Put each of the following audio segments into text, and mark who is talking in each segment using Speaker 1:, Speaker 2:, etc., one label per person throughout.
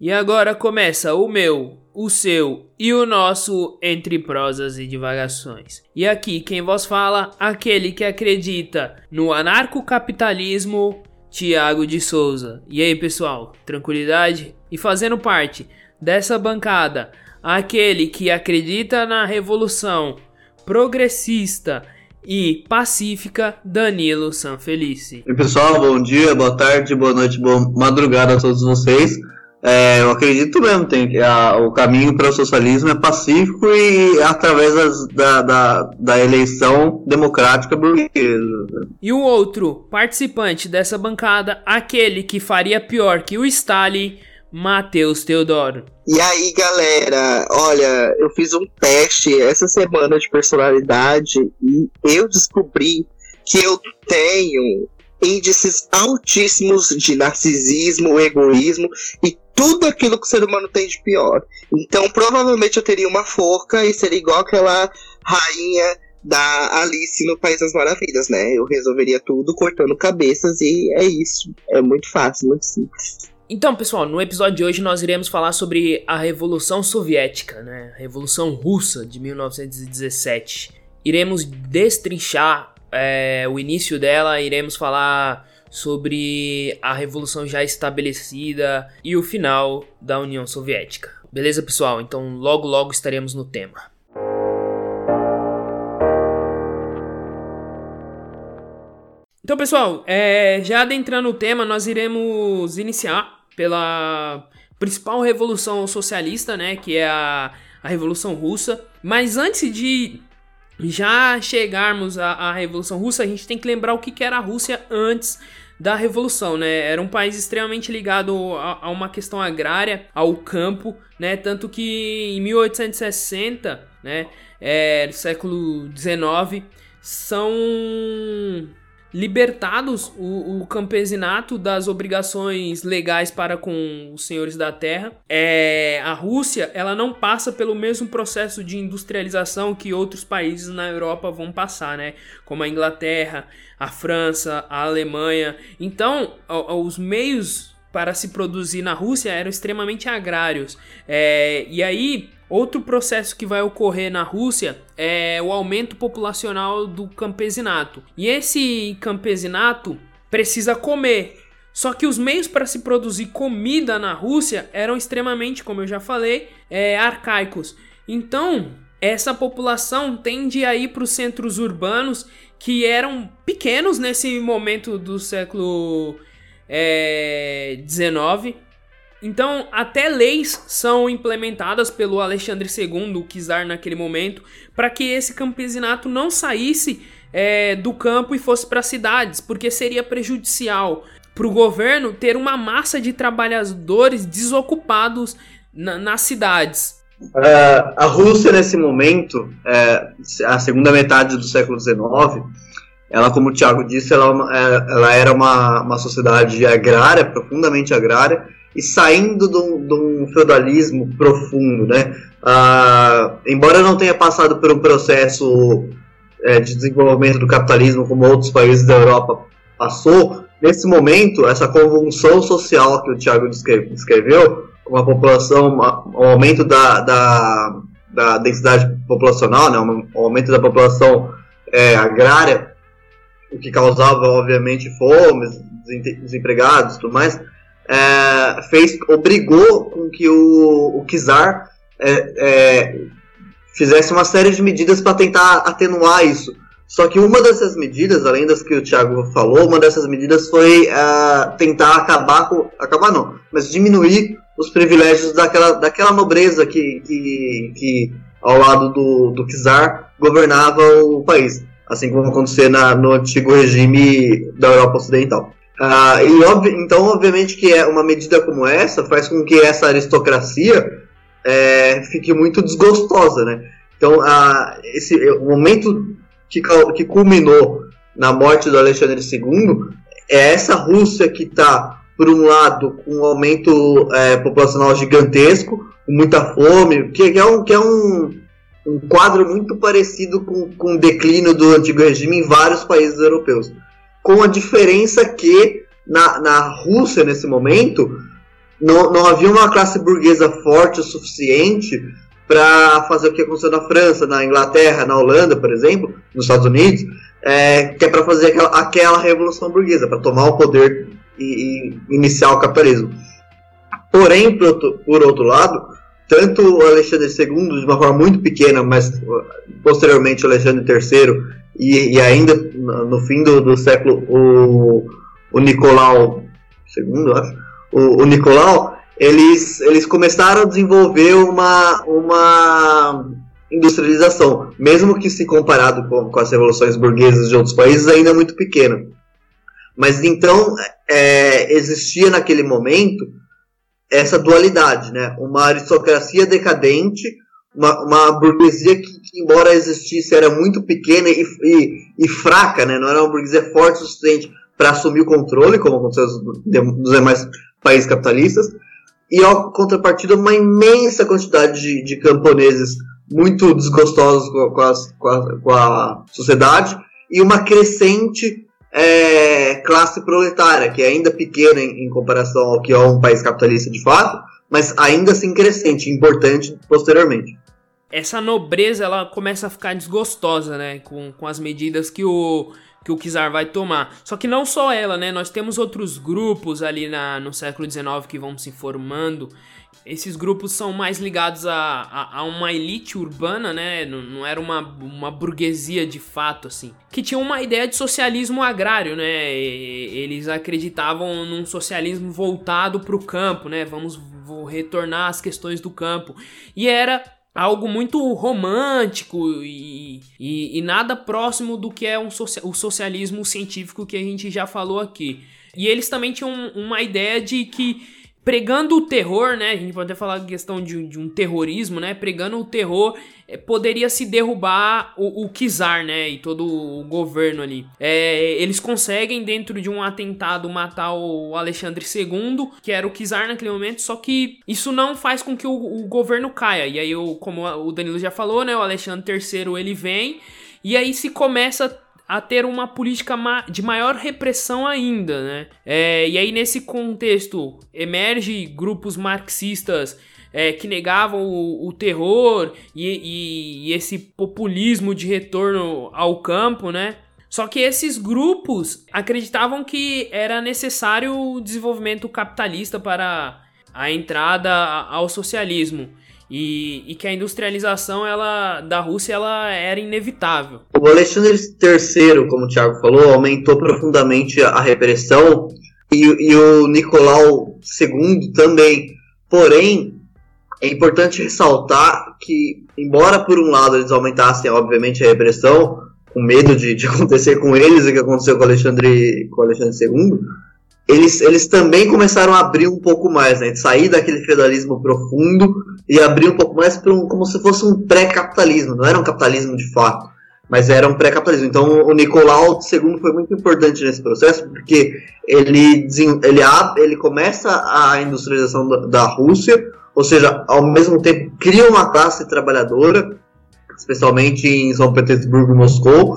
Speaker 1: E agora começa o meu, o seu e o nosso Entre Prosas e Divagações. E aqui quem vos fala, aquele que acredita no anarcocapitalismo, Tiago de Souza. E aí pessoal, tranquilidade? E fazendo parte dessa bancada, aquele que acredita na revolução progressista e pacífica Danilo Sanfelice.
Speaker 2: E pessoal, bom dia, boa tarde, boa noite, boa madrugada a todos vocês. É, eu acredito mesmo tem que a, o caminho para o socialismo é pacífico e através das, da, da, da, eleição democrática burguesa.
Speaker 1: E o outro participante dessa bancada, aquele que faria pior que o Stalin, Matheus Teodoro.
Speaker 3: E aí, galera, olha, eu fiz um teste essa semana de personalidade e eu descobri que eu tenho índices altíssimos de narcisismo, egoísmo e tudo aquilo que o ser humano tem de pior. Então, provavelmente eu teria uma forca e seria igual aquela rainha da Alice no País das Maravilhas, né? Eu resolveria tudo cortando cabeças e é isso. É muito fácil, muito simples.
Speaker 1: Então, pessoal, no episódio de hoje nós iremos falar sobre a Revolução Soviética, né? Revolução Russa de 1917. Iremos destrinchar é, o início dela, iremos falar sobre a revolução já estabelecida e o final da União Soviética. Beleza, pessoal? Então, logo logo estaremos no tema. Então, pessoal, é, já adentrando o tema, nós iremos iniciar pela principal revolução socialista, né, que é a, a Revolução Russa. Mas antes de já chegarmos à, à Revolução Russa, a gente tem que lembrar o que, que era a Rússia antes da Revolução, né? Era um país extremamente ligado a, a, uma questão agrária, ao campo, né? Tanto que em 1860, né? É, século 19, são libertados o, o, campesinato das obrigações legais para com os senhores da terra. É, a Rússia ela não passa pelo mesmo processo de industrialização que outros países na Europa vão passar, né? Como a Inglaterra, a França, a Alemanha. Então, os meios para se produzir na Rússia eram extremamente agrários. É, e aí Outro processo que vai ocorrer na Rússia é o aumento populacional do campesinato. E esse campesinato precisa comer. Só que os meios para se produzir comida na Rússia eram extremamente, como eu já falei, é, arcaicos. Então, essa população tende a ir para os centros urbanos que eram pequenos nesse momento do século é, 19 então, até leis são implementadas pelo Alexandre II, o czar naquele momento, para que esse campesinato não saísse é, do campo e fosse para cidades, porque seria prejudicial para o governo ter uma massa de trabalhadores desocupados na, nas cidades.
Speaker 2: Uh, a Rússia, nesse momento, é, a segunda metade do século XIX, ela, como o Tiago disse, ela, é, ela era uma, uma sociedade agrária, profundamente agrária, e saindo de um, um feudalismo profundo, né? Ah, embora não tenha passado por um processo é, de desenvolvimento do capitalismo como outros países da Europa passou, nesse momento, essa convulsão social que o Tiago descreveu, com a população, o aumento da, da, da densidade populacional, né, o aumento da população é, agrária, o que causava, obviamente, fome, desempregados e tudo mais, é, fez, obrigou com que o, o Kizar é, é, fizesse uma série de medidas para tentar atenuar isso. Só que uma dessas medidas, além das que o Thiago falou, uma dessas medidas foi uh, tentar acabar com. acabar não, mas diminuir os privilégios daquela, daquela nobreza que, que, que ao lado do, do governava o país. Assim como acontecia na, no antigo regime da Europa Ocidental. Ah, e então, obviamente, que é uma medida como essa faz com que essa aristocracia é, fique muito desgostosa, né? Então, esse, o momento que, que culminou na morte do Alexandre II é essa Rússia que está, por um lado, com um aumento é, populacional gigantesco, com muita fome, que, que é um, que é um, um quadro muito parecido com, com o declínio do antigo regime em vários países europeus com a diferença que na, na Rússia, nesse momento, não, não havia uma classe burguesa forte o suficiente para fazer o que aconteceu na França, na Inglaterra, na Holanda, por exemplo, nos Estados Unidos, é, que é para fazer aquela, aquela revolução burguesa, para tomar o poder e, e, iniciar o capitalismo. Porém, por outro, por outro lado, tanto o Alexandre II, de uma forma muito pequena, mas posteriormente o Alexandre III, e, e ainda no fim do, do século, o, o Nicolau II, acho, o, o Nicolau, eles, eles começaram a desenvolver uma, uma industrialização, mesmo que se comparado com, com as revoluções burguesas de outros países, ainda muito pequena. Mas então é, existia naquele momento essa dualidade, né? Uma aristocracia decadente, uma, uma burguesia que, que, embora existisse, era muito pequena e, e, e, fraca, né? Não era uma burguesia forte o suficiente para assumir o controle, como aconteceu nos demais países capitalistas. E, ao contrapartida, uma imensa quantidade de, de camponeses muito desgostosos com, com, a, com a sociedade e uma crescente é, classe proletária, que é ainda pequena em, em, comparação ao que é um país capitalista de fato, mas ainda assim crescente, importante posteriormente.
Speaker 1: Essa nobreza ela começa a ficar desgostosa, né, com, com as medidas que o que o Kizar vai tomar. Só que não só ela, né? Nós temos outros grupos ali na, no século XIX que vão se formando esses grupos são mais ligados a, a, a, uma elite urbana, né? Não, não, era uma, uma burguesia de fato, assim. Que tinha uma ideia de socialismo agrário, né? E, eles acreditavam num socialismo voltado para o campo, né? Vamos retornar às questões do campo. E era algo muito romântico e, e, e nada próximo do que é um socia o socialismo científico que a gente já falou aqui. E eles também tinham uma ideia de que pregando o terror, né? A gente pode até falar questão de, de um terrorismo, né? Pregando o terror, é, poderia se derrubar o, o Kizar, né? E todo o governo ali. É, eles conseguem, dentro de um atentado, matar o Alexandre II, que era o Kizar naquele momento, só que isso não faz com que o, o governo caia. E aí, eu, como o Danilo já falou, né? O Alexandre III ele vem. E aí se começa a ter uma política de maior repressão ainda, né? É, e aí nesse contexto emerge grupos marxistas é, que negavam o, o terror e, e, e, esse populismo de retorno ao campo, né? Só que esses grupos acreditavam que era necessário o desenvolvimento capitalista para a entrada ao socialismo e, e, que a industrialização ela, da Rússia ela era inevitável.
Speaker 2: O Alexandre III, como o Thiago falou, aumentou profundamente a repressão e, e o Nicolau II também. Porém, é importante ressaltar que, embora por um lado eles aumentassem, obviamente, a repressão, com medo de, de acontecer com eles o que aconteceu com Alexandre, com Alexandre II, eles, eles também começaram a abrir um pouco mais, né? Sair daquele feudalismo profundo e abrir um pouco mais para um, como se fosse um pré-capitalismo. Não era um capitalismo de fato, mas era um pré-capitalismo. Então o Nicolau II foi muito importante nesse processo porque ele, ele, ele começa a industrialização da, da Rússia, ou seja, ao mesmo tempo cria uma classe trabalhadora, especialmente em São Petersburgo e Moscou,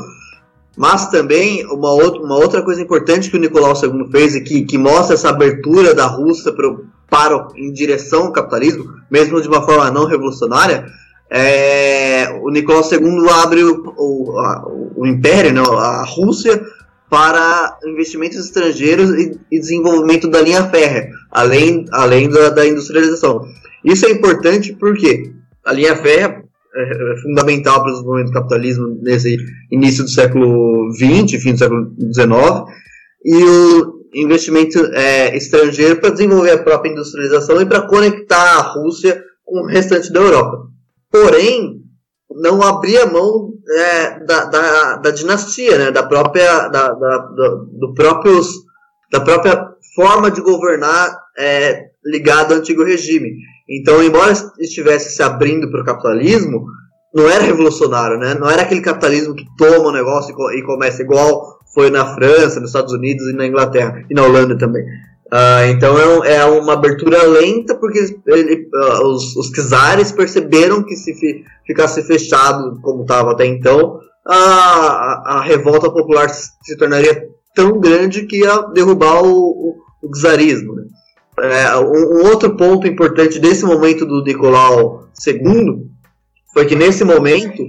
Speaker 2: mas também uma outra, uma outra coisa importante que o Nicolau II fez e que, que mostra essa abertura da Rússia pro, para, em direção ao capitalismo, mesmo de uma forma não revolucionária, é, o Nicolau II abre o, o, a, o império, né, a Rússia, para investimentos estrangeiros e, e, desenvolvimento da linha férrea, além, além da, da industrialização. Isso é importante porque a linha férrea é, é fundamental para o desenvolvimento do capitalismo nesse início do século XX, fim do século XIX, e o investimento é, estrangeiro para desenvolver a própria industrialização e para conectar a Rússia com o restante da Europa. Porém, não abria mão é, da, da, da, dinastia, né, da própria da, da, do próprios, da própria forma de governar é, ligada ao antigo regime. Então, embora estivesse se abrindo para o capitalismo, não era revolucionário, né? Não era aquele capitalismo que toma o negócio e começa igual foi na França, nos Estados Unidos e na Inglaterra e na Holanda também. Uh, então é, é, uma abertura lenta porque ele, uh, os, os czares perceberam que se fi, ficasse fechado como estava até então, a, a, a, revolta popular se, se, tornaria tão grande que ia derrubar o, o, o czarismo. Né? É, um, um, outro ponto importante desse momento do Nicolau II foi que nesse momento,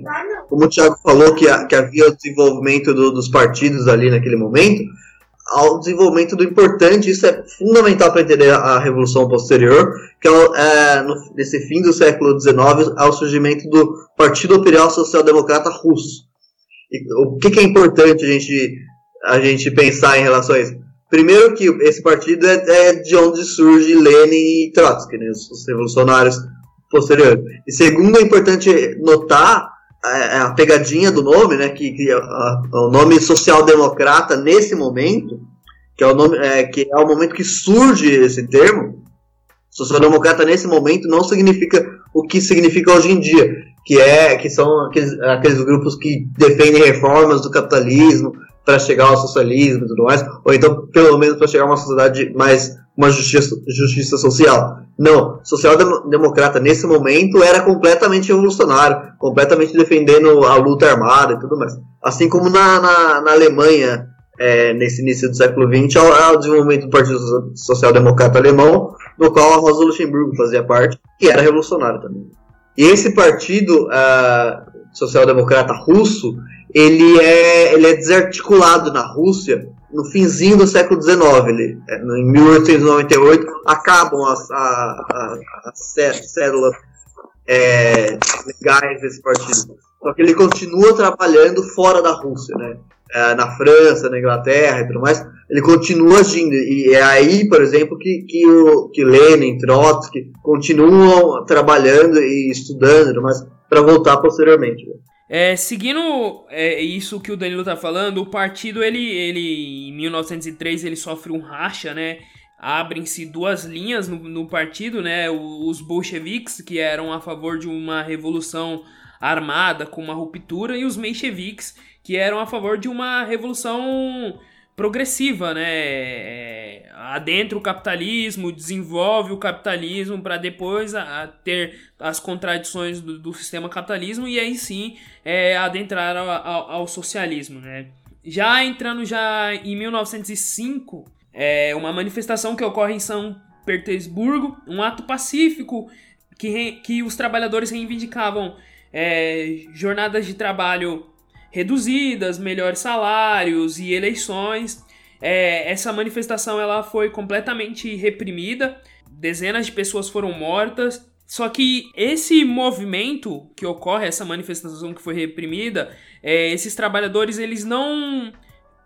Speaker 2: como o Thiago falou que, que havia o desenvolvimento do, dos partidos ali naquele momento, ao desenvolvimento do importante, isso é fundamental para entender a, Revolução Posterior, que é, é no, nesse fim do século XIX, ao surgimento do Partido Imperial Social Democrata Russo. E, o que, que, é importante a gente, a gente pensar em relação a isso? Primeiro que esse partido é, é de onde surge Lenin e Trotsky, né, os, os revolucionários posteriores. E segundo, é importante notar a, a pegadinha do nome, né, que, que a, a, o nome social-democrata nesse momento, que é, o nome, é, que é o momento que surge esse termo, social-democrata nesse momento não significa o que significa hoje em dia, que é que são aqueles, aqueles grupos que defendem reformas do capitalismo para chegar ao socialismo e tudo mais, ou então pelo menos para chegar a uma sociedade mais uma justiça, justiça social. Não, social-democrata nesse momento era completamente revolucionário, completamente defendendo a luta armada e tudo mais. Assim como na, na, na Alemanha, é, nesse início do século XX, ao, desenvolvimento do Partido Social-Democrata Alemão, no qual a Rosa Luxemburgo fazia parte, que era revolucionário também. E esse partido uh, social-democrata russo, ele é, ele é desarticulado na Rússia no finzinho do século XIX, ele, é, em 1898, acabam as, a, as células é, legais desse partido. Só que ele continua trabalhando fora da Rússia, né? É, na França, na Inglaterra e tudo mais, ele continua agindo. E é aí, por exemplo, que, que, o, que Lenin, Trotsky continuam trabalhando e estudando, mas para voltar posteriormente. Né?
Speaker 1: É, seguindo é, isso que o Danilo tá falando, o partido, ele, ele em 1903, ele sofre um racha, né? Abrem-se duas linhas no, no, partido, né? Os bolcheviques, que eram a favor de uma revolução armada com uma ruptura, e os mencheviques, que eram a favor de uma revolução progressiva, né? É, adentra o capitalismo, desenvolve o capitalismo para depois a, a ter as contradições do, do, sistema capitalismo e aí sim é, adentrar ao, ao, ao, socialismo, né? Já entrando já em 1905, é uma manifestação que ocorre em São Petersburgo, um ato pacífico que, re, que os trabalhadores reivindicavam é, jornadas de trabalho reduzidas, melhores salários e eleições. É, essa manifestação ela foi completamente reprimida, dezenas de pessoas foram mortas. Só que esse movimento que ocorre, essa manifestação que foi reprimida, é, esses trabalhadores eles não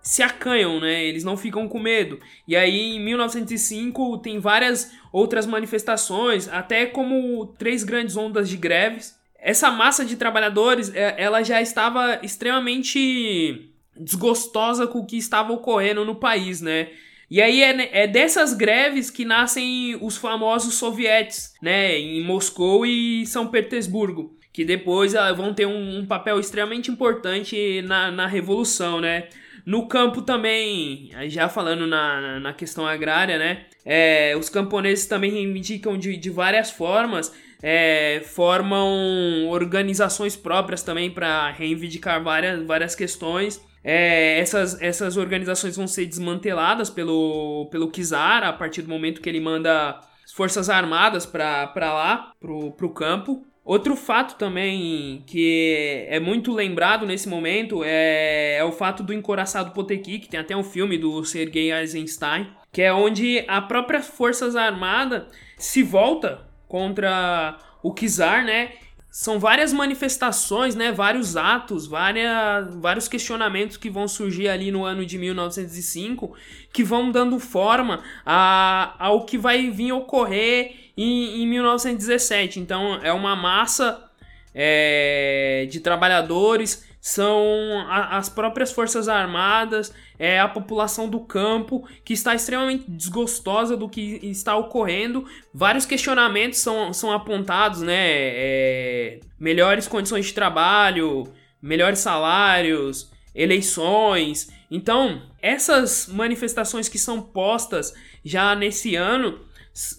Speaker 1: se acanham, né? Eles não ficam com medo. E aí, em 1905, tem várias outras manifestações, até como três grandes ondas de greves essa massa de trabalhadores, é, ela já estava extremamente desgostosa com o que estava ocorrendo no país, né? E aí é, é dessas greves que nascem os famosos sovietes, né? Em Moscou e São Petersburgo, que depois ah, vão ter um, um papel extremamente importante na, na revolução, né? No campo também, já falando na, na questão agrária, né? É, os camponeses também reivindicam de, de várias formas é, formam organizações próprias também para reivindicar várias, várias questões. É, essas, essas organizações vão ser desmanteladas pelo, pelo Kizar a partir do momento que ele manda forças armadas para lá, pro, pro campo. Outro fato também que é muito lembrado nesse momento é, é o fato do encoraçado Poteki, que tem até um filme do Sergei Eisenstein, que é onde a própria Forças Armadas se volta contra o Kizar, né? São várias manifestações, né? Vários atos, várias, vários questionamentos que vão surgir ali no ano de 1905 que vão dando forma a, ao que vai vir ocorrer em, em 1917. Então é uma massa é, de trabalhadores são a, as próprias forças armadas, é a população do campo que está extremamente desgostosa do que está ocorrendo. Vários questionamentos são, são apontados, né? É, melhores condições de trabalho, melhores salários, eleições. Então, essas manifestações que são postas já nesse ano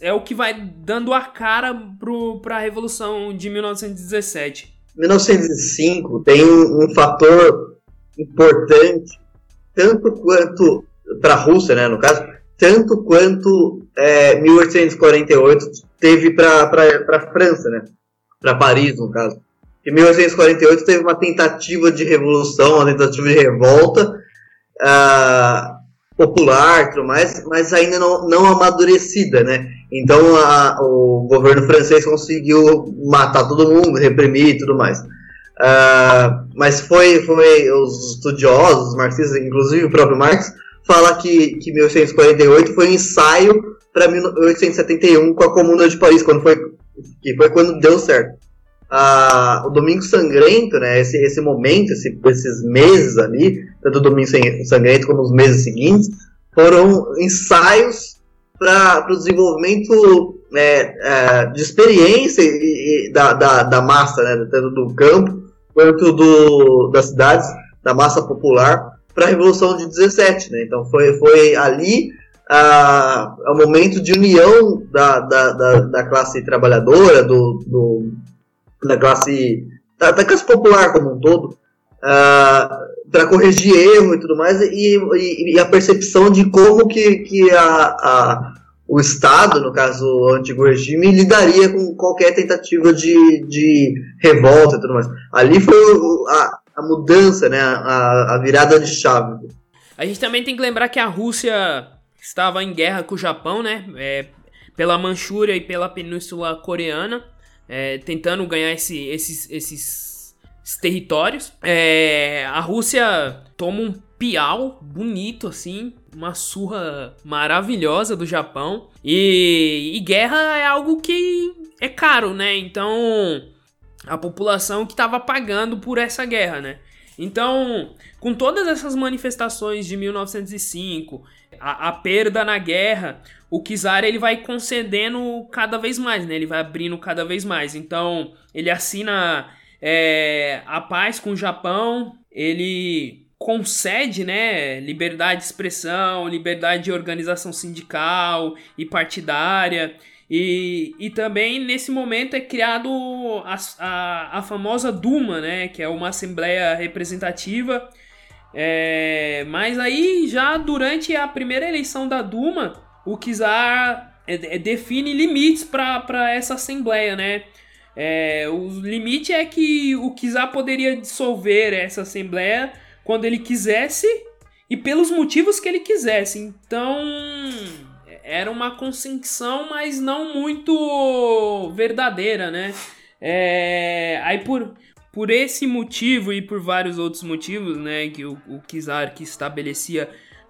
Speaker 1: é o que vai dando a cara para a Revolução de 1917.
Speaker 2: 1905 tem um, fator importante, tanto quanto para a Rússia, né, no caso, tanto quanto é, 1848 teve para a França, né? Para Paris, no caso. Em 1848 teve uma tentativa de revolução, uma tentativa de revolta uh, popular, tudo mais, mas ainda não, não amadurecida, né? Então a, o governo francês conseguiu matar todo mundo, reprimir e tudo mais. Uh, mas foi, foi os estudiosos, os marxistas, inclusive o próprio Marx, fala que, que 1848 foi um ensaio para 1871 com a Comuna de Paris, quando foi, que foi quando deu certo. Ah, o Domingo Sangrento, né, esse, esse momento, esse, esses meses ali, tanto o Domingo Sangrento como os meses seguintes, foram ensaios para o desenvolvimento né, é, de experiência e, e da, da, da, massa, né, tanto do campo quanto do, das cidades, da massa popular, para a Revolução de 17. Né? Então foi, foi ali o momento de união da, da, da, da classe trabalhadora, do, do, da classe da, da, classe popular como um todo, ah, para corrigir erro e tudo mais, e, e, e, a percepção de como que, que a, a, o Estado, no caso o antigo regime, lidaria com qualquer tentativa de, de revolta e tudo mais. Ali foi a, a mudança, né, a, a virada de chave.
Speaker 1: A gente também tem que lembrar que a Rússia estava em guerra com o Japão, né, é, pela Manchúria e pela Península Coreana, é, tentando ganhar esse, esses, esses territórios. É, a Rússia toma um piau bonito, assim, uma surra maravilhosa do Japão. E, e guerra é algo que é caro, né? Então a população que estava pagando por essa guerra, né? Então, com todas essas manifestações de 1905, a, a, perda na guerra, o Kizar ele vai concedendo cada vez mais, né? Ele vai abrindo cada vez mais. Então, ele assina é, a paz com o Japão, ele concede, né, liberdade de expressão, liberdade de organização sindical e partidária. E, e também nesse momento é criado a, a, a famosa Duma, né? Que é uma assembleia representativa. É, mas aí já durante a primeira eleição da Duma, o Kizar é, é, define limites para essa assembleia, né? É, o limite é que o Kizar poderia dissolver essa assembleia quando ele quisesse e pelos motivos que ele quisesse. Então era uma consciência, mas não muito verdadeira, né? É, aí por, por esse motivo e por vários outros motivos, né, que o, o Kizar que estabelecia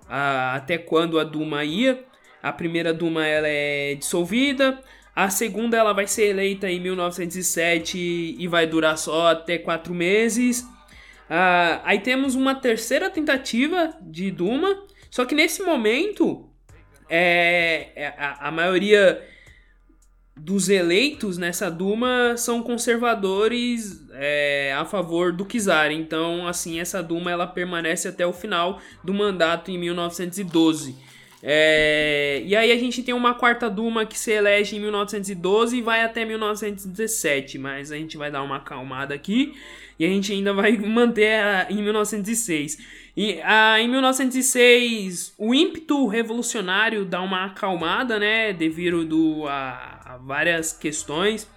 Speaker 1: a, até quando a Duma ia, a primeira Duma ela é dissolvida, a segunda ela vai ser eleita em 1907 e vai durar só até quatro meses. Uh, aí temos uma terceira tentativa de Duma, só que nesse momento é, é, a, a, maioria dos eleitos nessa Duma são conservadores é, a favor do Kizar. Então, assim, essa Duma ela permanece até o final do mandato em 1912. É, e aí a gente tem uma quarta Duma que se elege em 1912 e vai até 1917, mas a gente vai dar uma acalmada aqui e a gente ainda vai manter a, em 1906. E ah, em 1906, o ímpeto revolucionário dá uma acalmada, né, devido a, a várias questões.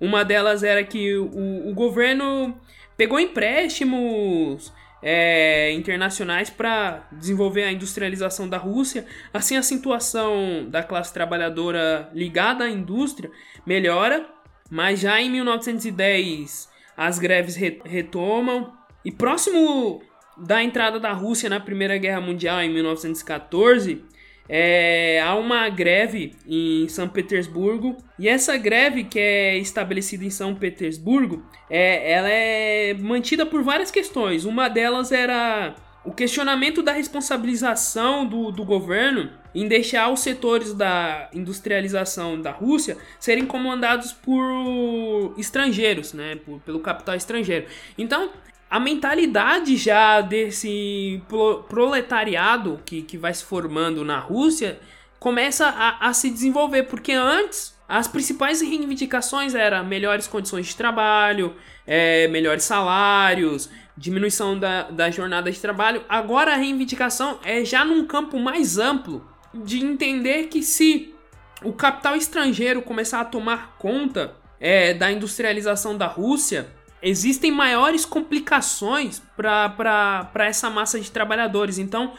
Speaker 1: Uma delas era que o, o governo pegou empréstimos é, internacionais para desenvolver a industrialização da Rússia. Assim, a situação da classe trabalhadora ligada à indústria melhora, mas já em 1910 as greves retomam. E próximo da entrada da Rússia na Primeira Guerra Mundial em 1914, é, há uma greve em São Petersburgo e essa greve que é estabelecida em São Petersburgo, é, ela é mantida por várias questões. Uma delas era o questionamento da responsabilização do, do governo em deixar os setores da industrialização da Rússia serem comandados por estrangeiros, né, por, pelo capital estrangeiro. Então, a mentalidade já desse proletariado que, que vai se formando na Rússia começa a, a se desenvolver, porque antes as principais reivindicações eram melhores condições de trabalho, é, melhores salários, diminuição da, da jornada de trabalho. Agora a reivindicação é já num campo mais amplo, de entender que se o capital estrangeiro começar a tomar conta é, da industrialização da Rússia, existem maiores complicações para essa massa de trabalhadores. Então,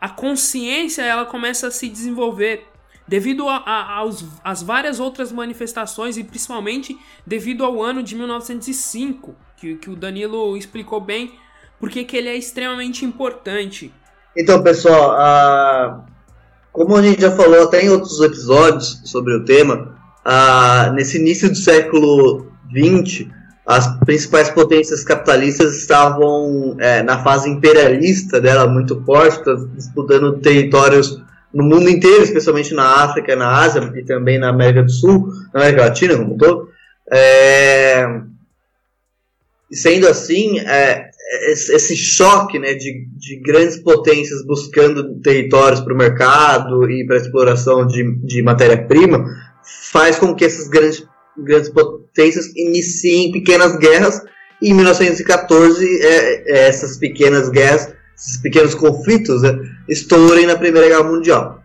Speaker 1: a consciência ela começa a se desenvolver devido às várias outras manifestações e principalmente devido ao ano de 1905, que, que o Danilo explicou bem porque que ele é extremamente importante.
Speaker 2: Então, pessoal, a... como a gente já falou até em outros episódios sobre o tema, a... nesse início do século XX, as principais potências capitalistas estavam é, na fase imperialista dela muito forte, disputando territórios no mundo inteiro, especialmente na África, na Ásia e também na América do Sul, na América Latina como um todo. É... Sendo assim, é, esse choque né, de, de grandes potências buscando territórios para o mercado e para exploração de, de matéria-prima faz com que essas grandes, grandes potências iniciem pequenas guerras e em 1914 é, é, essas pequenas guerras, esses pequenos conflitos né, estourem na Primeira Guerra Mundial.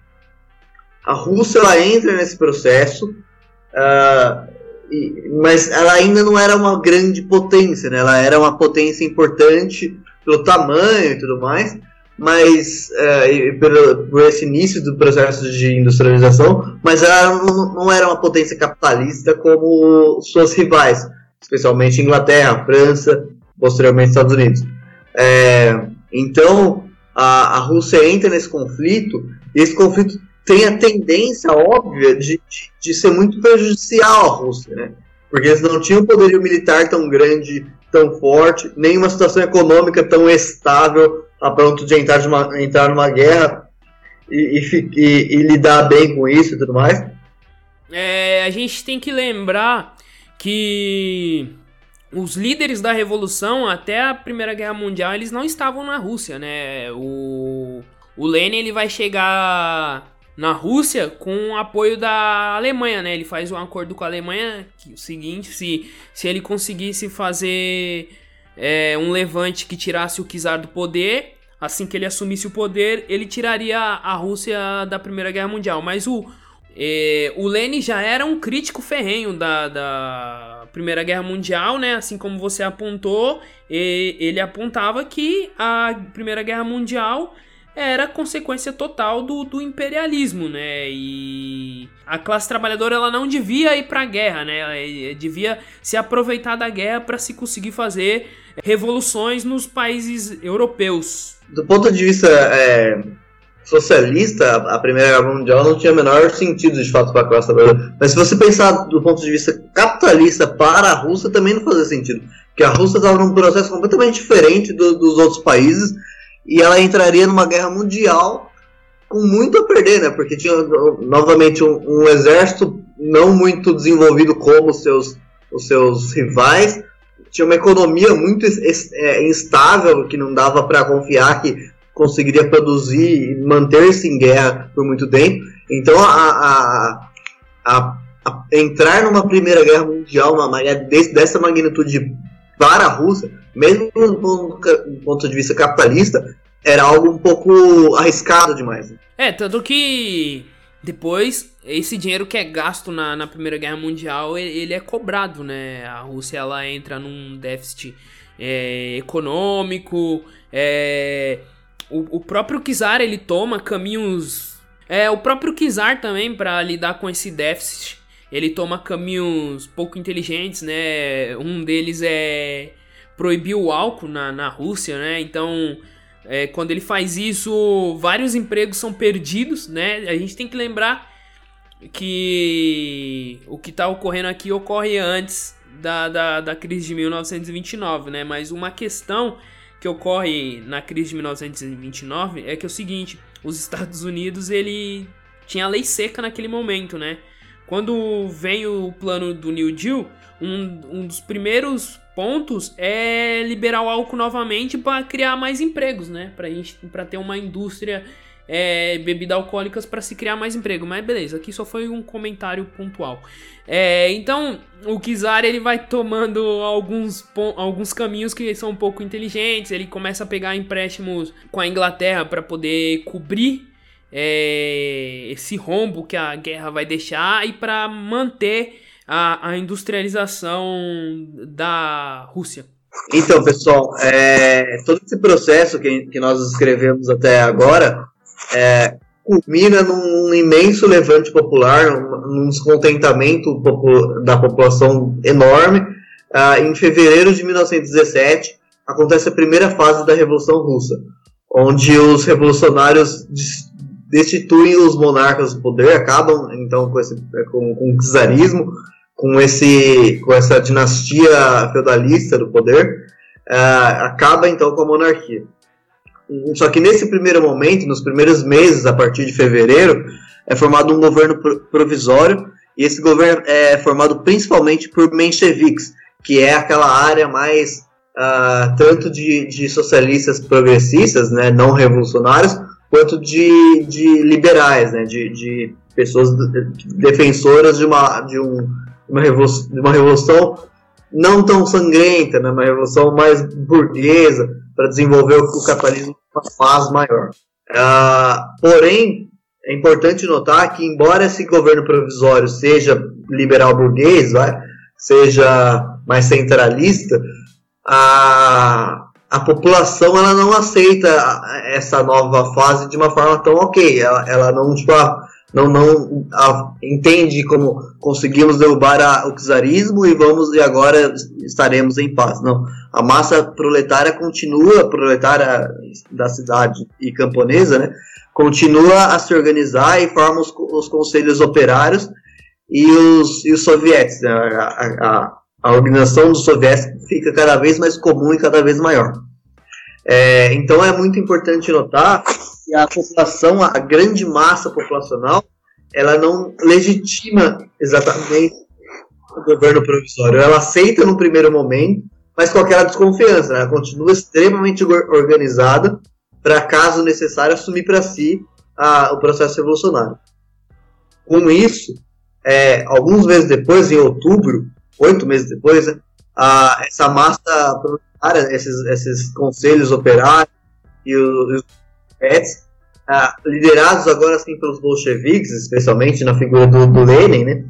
Speaker 2: A Rússia ela entra nesse processo uh, e, mas ela ainda não era uma grande potência, né? Ela era uma potência importante pelo tamanho e tudo mais, mas uh, pelo, por esse início do processo de industrialização, mas ela não, não era uma potência capitalista como suas rivais, especialmente Inglaterra, França, posteriormente Estados Unidos. É, então a, a Rússia entra nesse conflito, e esse conflito tem a tendência óbvia de, de, de, ser muito prejudicial à Rússia, né? Porque eles não tinham um poderio militar tão grande, tão forte, nem uma situação econômica tão estável a ponto de entrar numa, entrar numa guerra e, e, e, e, lidar bem com isso e tudo mais.
Speaker 1: É, a gente tem que lembrar que os líderes da revolução até a Primeira Guerra Mundial eles não estavam na Rússia, né? O, o Lenin ele vai chegar na Rússia com o apoio da Alemanha, né? Ele faz um acordo com a Alemanha que o seguinte, se, se ele conseguisse fazer é, um levante que tirasse o czar do poder, assim que ele assumisse o poder, ele tiraria a Rússia da Primeira Guerra Mundial. Mas o, é, o Lenin já era um crítico ferrenho da, da Primeira Guerra Mundial, né? Assim como você apontou, ele apontava que a Primeira Guerra Mundial era consequência total do, do imperialismo, né? E a classe trabalhadora ela não devia ir para a guerra, né? Ela devia se aproveitar da guerra para se conseguir fazer revoluções nos países europeus.
Speaker 2: Do ponto de vista é, socialista, a Primeira Guerra Mundial não tinha o menor sentido de fato para a classe trabalhadora. Mas se você pensar do ponto de vista capitalista para a Rússia, também não fazia sentido. Porque a Rússia estava num processo completamente diferente do, dos outros países e ela entraria numa guerra mundial com muito a perder, né? Porque tinha novamente um, um exército não muito desenvolvido como os seus, os seus rivais, tinha uma economia muito é, instável que não dava para confiar que conseguiria produzir e manter-se em guerra por muito tempo. Então, a, a, a, a entrar numa primeira guerra mundial, uma dessa magnitude para a Rússia, mesmo do ponto de vista capitalista, era algo um pouco arriscado demais.
Speaker 1: É, tanto que depois esse dinheiro que é gasto na, na Primeira Guerra Mundial, ele, é cobrado, né? A Rússia ela entra num déficit é, econômico, é, o, o próprio Czar ele toma caminhos, é o próprio Czar também para lidar com esse déficit ele toma caminhos pouco inteligentes, né? Um deles é proibir o álcool na, na Rússia, né? Então, é, quando ele faz isso, vários empregos são perdidos, né? A gente tem que lembrar que o que está ocorrendo aqui ocorre antes da, da, da crise de 1929, né? Mas uma questão que ocorre na crise de 1929 é que é o seguinte, os Estados Unidos ele tinha lei seca naquele momento, né? Quando vem o plano do New Deal, um, um dos primeiros pontos é liberar o álcool novamente para criar mais empregos, né? Para gente, para ter uma indústria é, bebida alcoólicas para se criar mais emprego. Mas beleza, aqui só foi um comentário pontual. É, então, o Kizar ele vai tomando alguns, alguns caminhos que são um pouco inteligentes. Ele começa a pegar empréstimos com a Inglaterra para poder cobrir é, esse rombo que a guerra vai deixar e para manter a, a, industrialização da Rússia?
Speaker 2: Então, pessoal, é, todo esse processo que, que nós escrevemos até agora é, culmina num imenso levante popular, num descontentamento da população enorme. Ah, em fevereiro de 1917, acontece a primeira fase da Revolução Russa, onde os revolucionários destituem os monarcas do poder, acabam então com, esse, com, com o czarismo, com, esse, com essa dinastia feudalista do poder, uh, acaba então com a monarquia. Só que nesse primeiro momento, nos primeiros meses, a partir de fevereiro, é formado um governo provisório, e esse governo é formado principalmente por mencheviques, que é aquela área mais uh, tanto de, de, socialistas progressistas, né, não revolucionários, quanto de, de liberais, né, de, de pessoas defensoras de uma, de, um, uma, revolução, de uma revolução não tão sangrenta, né, uma revolução mais burguesa, para desenvolver o capitalismo uma fase maior. Uh, porém, é importante notar que, embora esse governo provisório seja liberal burguês, vai, seja mais centralista, a, a população ela não aceita essa nova fase de uma forma tão ok. Ela, ela não, tipo, não, não a, entende como conseguimos derrubar a, o czarismo e vamos e agora estaremos em paz. Não, a massa proletária continua, proletária da cidade e camponesa, né, continua a se organizar e forma os, os conselhos operários e os, e os sovietes. Né, a, a, a organização dos soviéticos fica cada vez mais comum e cada vez maior. É, então é muito importante notar que a população, a grande massa populacional, ela não legitima exatamente o governo provisório. Ela aceita no primeiro momento, mas com aquela desconfiança. Né? Ela continua extremamente organizada para, caso necessário, assumir para si a, o processo revolucionário. Com isso, é, alguns meses depois, em outubro, oito meses depois, né, a, essa massa proletária, esses, esses conselhos operários e os, os pets, liderados agora assim pelos bolcheviques, especialmente na figura do, do Lenin, né,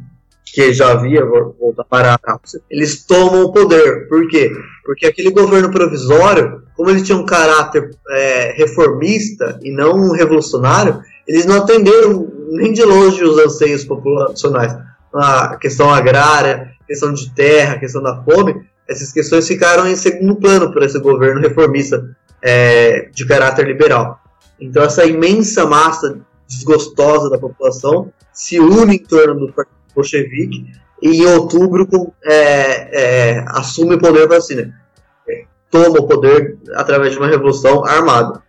Speaker 2: que já havia voltar para a Rússia, eles tomam o poder. Por quê? Porque aquele governo provisório, como ele tinha um caráter é, reformista e não revolucionário, eles não atenderam nem de longe os anseios populacionais. A questão agrária, questão de terra, questão da fome, essas questões ficaram em segundo plano por esse governo reformista é, de caráter liberal. Então essa imensa massa desgostosa da população se une em torno do Partido Bolchevique e em outubro é, é, assume o poder para si, né? toma o poder através de uma revolução armada.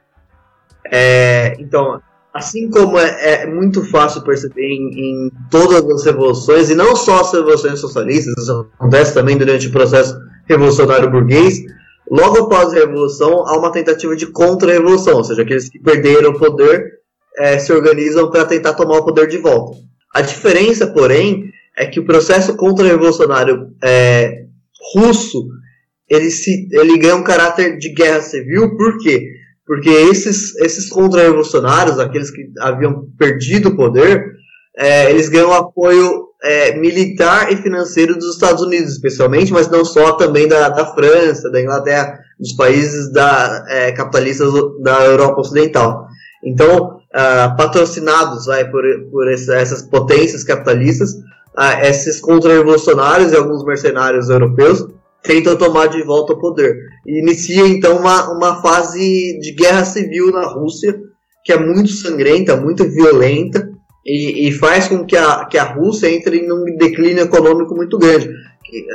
Speaker 2: É, então, assim como é, é, muito fácil perceber em, em, todas as revoluções, e não só as revoluções socialistas, isso acontece também durante o processo revolucionário burguês, logo após a revolução há uma tentativa de contra-revolução, ou seja, aqueles que perderam o poder é, se organizam para tentar tomar o poder de volta. A diferença, porém, é que o processo contra-revolucionário é, russo ele, se, ele ganha um caráter de guerra civil, por quê? Porque esses, esses contra-revolucionários, aqueles que haviam perdido o poder, é, eles ganham apoio é, militar e financeiro dos Estados Unidos, especialmente, mas não só, também da, da França, da Inglaterra, dos países da, é, capitalistas da Europa Ocidental. Então, uh, patrocinados vai, por, por essa, essas potências capitalistas, uh, esses contra-revolucionários e alguns mercenários europeus tentam tomar de volta o poder. E inicia então uma, uma fase de guerra civil na Rússia, que é muito sangrenta, muito violenta, e, e, faz com que a, que a Rússia entre em um declínio econômico muito grande.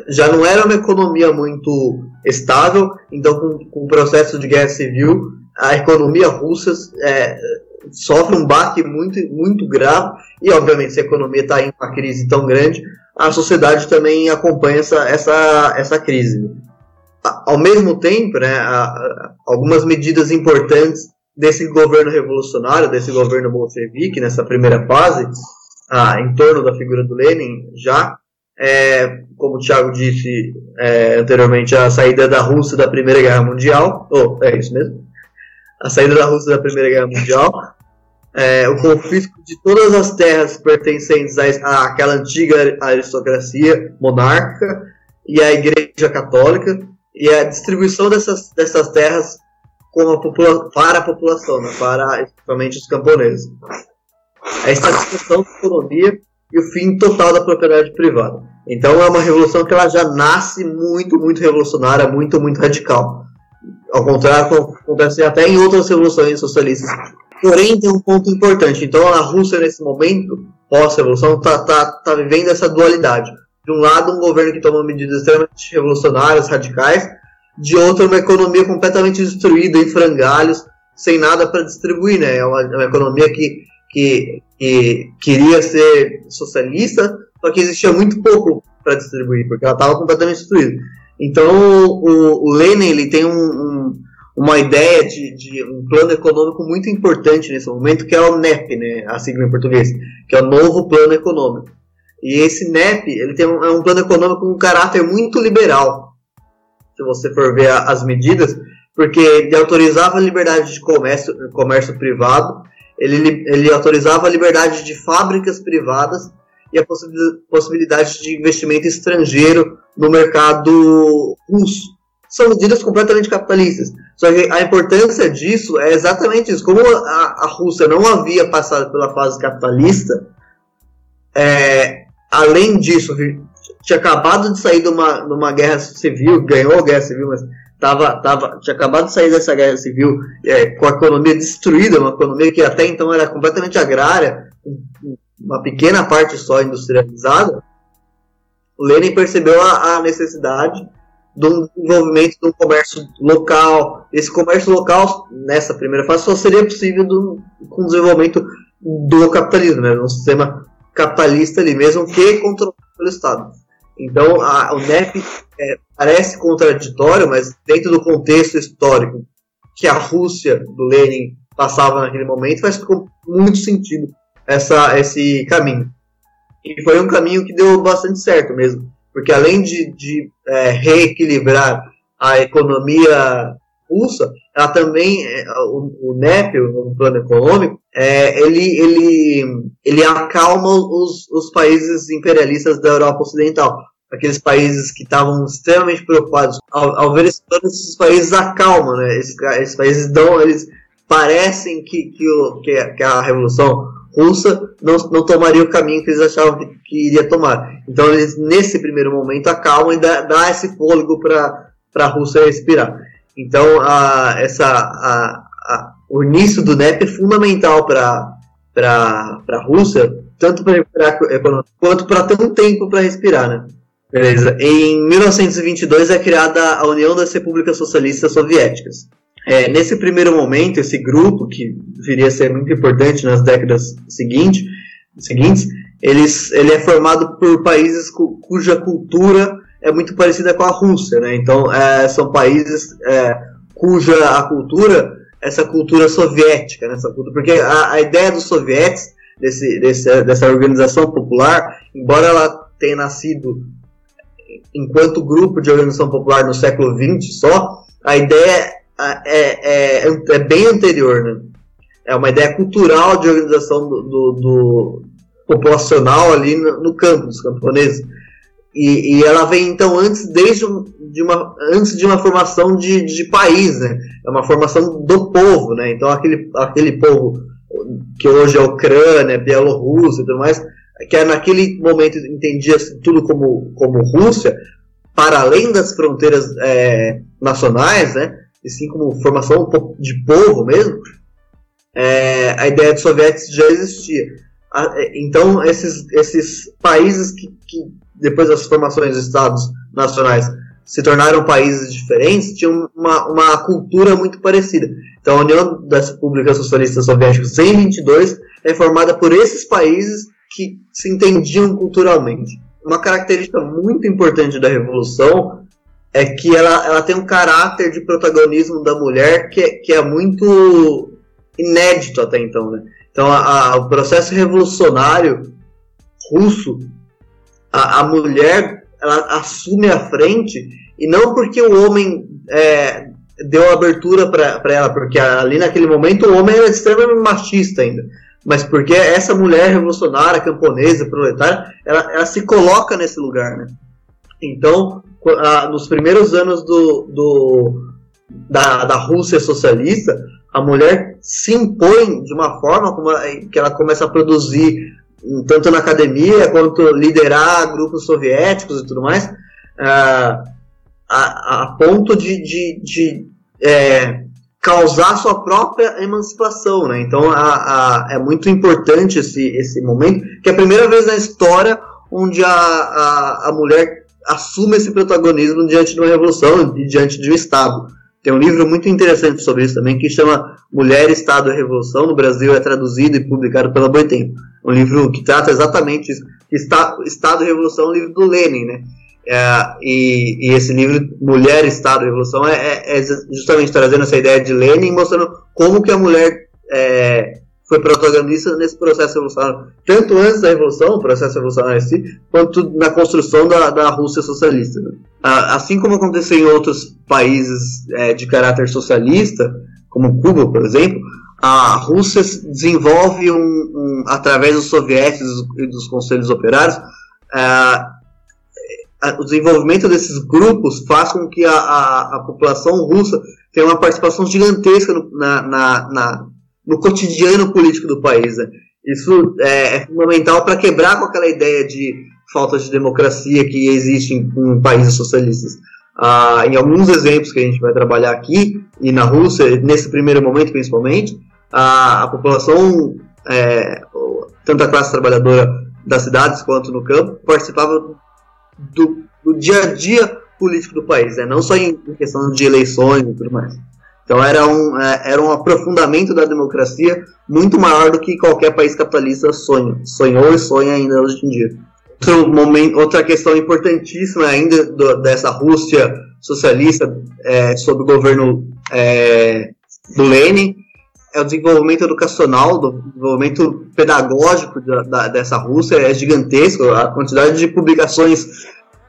Speaker 2: Já não era uma economia muito estável, então com, com o processo de guerra civil, a economia russa é, sofre um baque muito, muito grave, e obviamente se a economia está em uma crise tão grande, a sociedade também acompanha essa, essa, essa crise. Ao mesmo tempo, né, algumas medidas importantes desse governo revolucionário, desse governo bolchevique, nessa primeira fase, ah, em torno da figura do Lenin, já, é, como o Thiago disse é, anteriormente, a saída da Rússia da Primeira Guerra Mundial, oh, é isso mesmo, a saída da Rússia da Primeira Guerra Mundial, é, o confisco de todas as terras pertencentes à, àquela antiga aristocracia monárquica e à Igreja Católica, e a distribuição dessas, dessas terras a para a população, né, para especialmente os camponeses. A estatização da economia e o fim total da propriedade privada. Então é uma revolução que ela já nasce muito, muito revolucionária, muito, muito radical. Ao contrário acontece até em outras revoluções socialistas. Porém, tem um ponto importante. Então a Rússia, nesse momento, pós-revolução, está tá, tá vivendo essa dualidade. De um lado, um governo que toma medidas extremamente revolucionárias, radicais, de outro, uma economia completamente destruída, em frangalhos, sem nada para distribuir. Né? É uma, é uma economia que, que, que, queria ser socialista, só que existia muito pouco para distribuir, porque ela estava completamente destruída. Então, o, o Lenin ele tem um, um, uma ideia de, de, um plano econômico muito importante nesse momento, que é o NEP, né, a sigla em português, que é o Novo Plano Econômico. E esse NEP, ele tem um, é um plano econômico com um caráter muito liberal, se você for ver a, as medidas, porque ele autorizava a liberdade de comércio, comércio privado, ele, ele autorizava a liberdade de fábricas privadas e a possibilidade de investimento estrangeiro no mercado russo. São medidas completamente capitalistas. Só que a importância disso é exatamente isso. Como a, a Rússia não havia passado pela fase capitalista, é, além disso, tinha acabado de sair de uma, de uma guerra civil, ganhou a guerra civil, mas tava, tava, tinha acabado de sair dessa guerra civil é, com a economia destruída, uma economia que até então era completamente agrária, uma pequena parte só industrializada. Lenin percebeu a, a necessidade do desenvolvimento de um comércio local. Esse comércio local, nessa primeira fase, só seria possível do, com o desenvolvimento do capitalismo, né? um sistema capitalista ali mesmo, que é controlado pelo Estado. Então, a, o NEP é, parece contraditório, mas dentro do contexto histórico que a Rússia do Lenin passava naquele momento, faz muito sentido essa, esse caminho. E foi um caminho que deu bastante certo mesmo, porque além de, de é, reequilibrar a economia russa, ela também, é, o, o NEP, o plano econômico, é, ele, ele, ele acalma os, os países imperialistas da Europa Ocidental. Aqueles países que estavam extremamente preocupados. Ao, ao ver esse plano, esses países acalmam, né? Esses, esses países dão, eles parecem que, que, o, que, que a Revolução Russa não, não tomaria o caminho que eles achavam que, que iria tomar. Então, eles, nesse primeiro momento, acalmam e dá, dá esse fôlego para a Rússia respirar. Então, a, essa, a, a, o início do NEP é fundamental para a Rússia, tanto para recuperar quanto para ter um tempo para respirar, né? Beleza. Em 1922 é criada a União das Repúblicas Socialistas Soviéticas. É, nesse primeiro momento, esse grupo, que viria a ser muito importante nas décadas seguinte, seguintes, eles, ele é formado por países cu, cuja cultura é muito parecida com a Rússia, né? Então, é, são países é, cuja a cultura, essa cultura soviética, né? cultura, porque a, a ideia dos sovietes, desse, desse, dessa organização popular, embora ela tenha nascido enquanto grupo de organização popular no século XX só, a ideia é, é, é, bem anterior, né? É uma ideia cultural de organização do, do, do populacional ali no, no campo, dos camponeses. E, e, ela vem então antes desde de uma antes de uma formação de, de país, né? É uma formação do povo, né? Então aquele aquele povo que hoje é Ucrânia, Bielorrússia e tudo mais, que é naquele momento entendia tudo como como Rússia, para além das fronteiras é, nacionais, né? E sim como formação de povo mesmo. É, a ideia dos soviéticos já existia. Então esses esses países que, que depois das formações dos estados nacionais se tornaram países diferentes, tinham uma, uma cultura muito parecida. Então, a União das Repúblicas Socialistas Soviéticas em 22 é formada por esses países que se entendiam culturalmente. Uma característica muito importante da Revolução é que ela, ela tem um caráter de protagonismo da mulher que, é, que é muito inédito até então. Né? Então, a, a, o processo revolucionário russo a, a mulher ela assume a frente e não porque o homem é, deu abertura para ela, porque ali naquele momento o homem era extremamente machista ainda. mas porque essa mulher revolucionária, camponesa, proletária, ela, ela se coloca nesse lugar, né? Então, nos primeiros anos do, do da, da Rússia socialista, a mulher se impõe de uma forma como que ela começa a produzir tanto na academia quanto liderar grupos soviéticos e tudo mais, a, a, ponto de, de, de é, causar sua própria emancipação, né? Então a, a, é muito importante esse, esse momento, que é a primeira vez na história onde a, a, a mulher assume esse protagonismo diante de uma revolução e diante de um Estado. Tem um livro muito interessante sobre isso também, que chama Mulher, Estado e Revolução, no Brasil é traduzido e publicado pela Boitempo. Um livro que trata exatamente isso. Estado e Revolução é um livro do Lenin, né? É, e, e, esse livro, Mulher, Estado e Revolução, é, é, é, justamente trazendo essa ideia de Lenin, mostrando como que a mulher é, foi protagonista nesse processo revolucionário, tanto antes da Revolução, o processo revolucionário em si, quanto na construção da, da Rússia socialista. Né? Assim como aconteceu em outros países é, de caráter socialista, como Cuba, por exemplo, a Rússia desenvolve, um, um através dos soviéticos e dos conselhos operários, é, o desenvolvimento desses grupos faz com que a, a, a população russa tenha uma participação gigantesca no, na, na, na, no cotidiano político do país. Né? Isso é, é fundamental para quebrar com aquela ideia de falta de democracia que existe em, em países socialistas. Ah, em alguns exemplos que a gente vai trabalhar aqui, e na Rússia, nesse primeiro momento principalmente, a, a população, é, tanto a classe trabalhadora das cidades quanto no campo, participava do, do dia a dia político do país, né? não só em, questão de eleições e tudo mais. Então era um, é, era um aprofundamento da democracia muito maior do que qualquer país capitalista sonha, sonhou e sonha ainda hoje em dia. Outro momento, outra questão importantíssima ainda do, dessa Rússia socialista é, sob o governo é, do Lenin é o desenvolvimento educacional, do desenvolvimento pedagógico da, da, dessa Rússia é gigantesco. A quantidade de publicações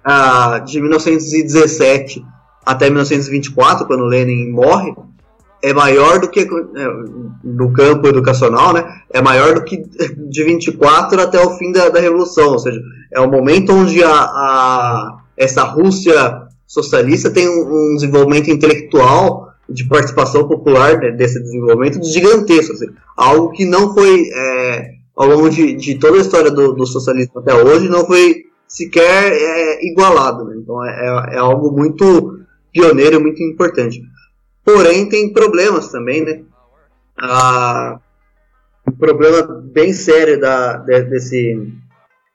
Speaker 2: ah, de 1917 até 1924, quando Lenin morre, é maior do que é, no campo educacional, né? É maior do que de 24 até o fim da, da Revolução, ou seja, é o momento onde a, a essa Rússia socialista tem um, um desenvolvimento intelectual de participação popular né, desse desenvolvimento gigantesco, algo que não foi é, ao longo de, de, toda a história do, do, socialismo até hoje não foi sequer é, igualado, né? então é, é, algo muito pioneiro, muito importante. Porém tem problemas também, né? Ah, um problema bem sério da, desse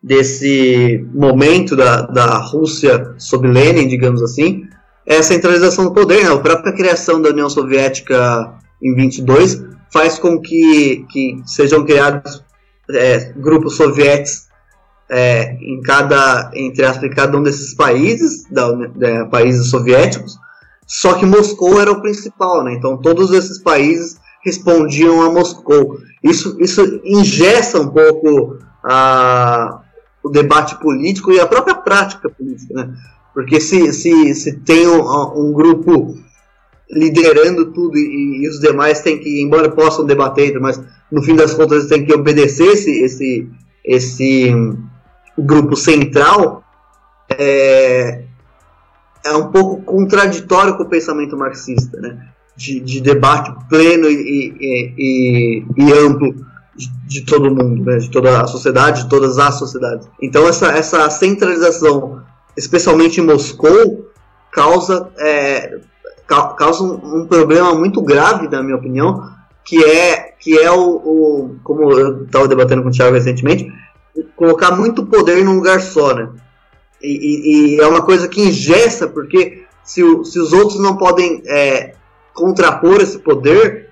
Speaker 2: desse momento da, da Rússia sob Lenin, digamos assim, é a centralização do poder. Né? A própria criação da União Soviética em 22 faz com que, que sejam criados é, grupos soviéticos é, em cada entre aspas, cada um desses países, da, da, países soviéticos. Só que Moscou era o principal, né? Então todos esses países respondiam a Moscou. Isso, isso ingessa um pouco a, o debate político e a própria prática política, né? Porque se, se, se tem um, um grupo liderando tudo e, e, os demais têm que, embora possam debater, mas no fim das contas têm que obedecer esse, esse, esse grupo central, é, é um pouco contraditório com o pensamento marxista, né? De, de debate pleno e, e, e, e amplo de, de, todo mundo, né? de toda a sociedade, de todas as sociedades. Então essa, essa centralização especialmente em Moscou, causa, é, causa um, um, problema muito grave, na minha opinião, que é, que é o, o como eu estava debatendo com o Thiago recentemente, colocar muito poder num lugar só, né? E, e, e é uma coisa que ingessa, porque se, o, se os outros não podem é, contrapor esse poder,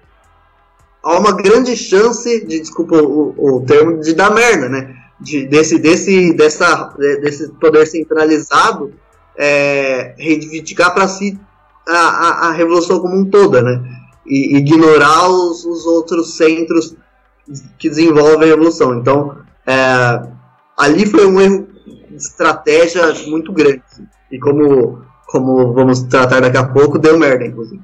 Speaker 2: há uma grande chance de, desculpa o, o termo, de dar merda, né? de, desse, desse, dessa, desse poder centralizado é, reivindicar para si a, a, a, revolução como um toda, né? E ignorar os, os outros centros que desenvolvem a revolução. Então, é, ali foi um erro de estratégia muito grande. E como, como vamos tratar daqui a pouco, deu merda, inclusive.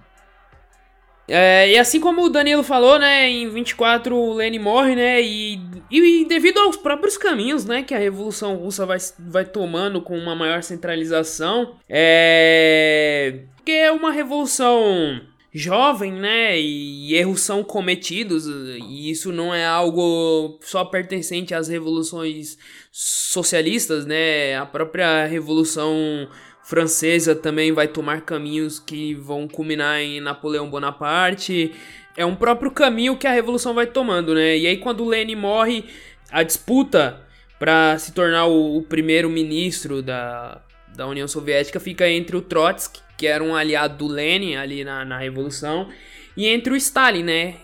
Speaker 1: É, e assim como o Danilo falou, né, em 24 o Lenin morre, né, e, e, devido aos próprios caminhos, né, que a Revolução Russa vai, vai tomando com uma maior centralização, é... que é uma revolução jovem, né, e erros são cometidos, e isso não é algo só pertencente às revoluções socialistas, né, a própria Revolução francesa também vai tomar caminhos que vão culminar em Napoleão Bonaparte. É um próprio caminho que a revolução vai tomando, né? E aí quando Lenin morre, a disputa para se tornar o, o primeiro ministro da, da União Soviética fica entre o Trotsky, que era um aliado do Lenin ali na, na revolução, e entre o Stalin, né?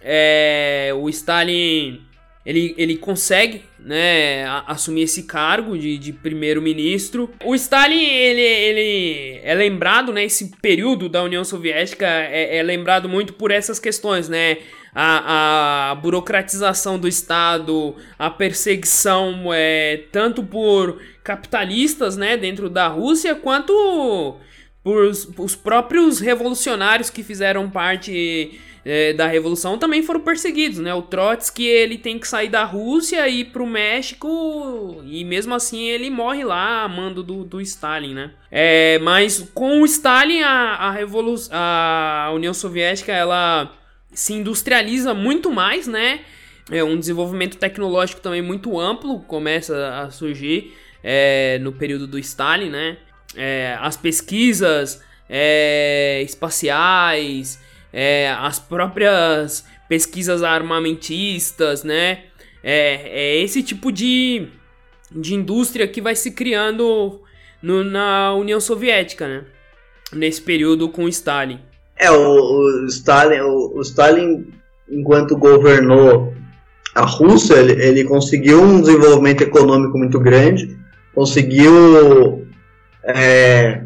Speaker 1: É, o Stalin ele, ele consegue né, assumir esse cargo de, de primeiro-ministro. O Stalin, ele, ele é lembrado, né, esse período da União Soviética é, é lembrado muito por essas questões, né, a, a burocratização do Estado, a perseguição é, tanto por capitalistas, né, dentro da Rússia, quanto por os, os próprios revolucionários que fizeram parte é, da Revolução também foram perseguidos, né? O Trotsky, ele tem que sair da Rússia e ir pro México e mesmo assim ele morre lá a mando do, do Stalin, né? É, mas com o Stalin, a, a, Revolu a União Soviética, ela se industrializa muito mais, né? É um desenvolvimento tecnológico também muito amplo começa a surgir é, no período do Stalin, né? É, as pesquisas é, espaciais, é, as próprias pesquisas armamentistas, né? É, é esse tipo de, de indústria que vai se criando no, na União Soviética, né? Nesse período com Stalin.
Speaker 2: É, o, o Stalin, o, o, Stalin, enquanto governou a Rússia, ele, ele conseguiu um desenvolvimento econômico muito grande, conseguiu é,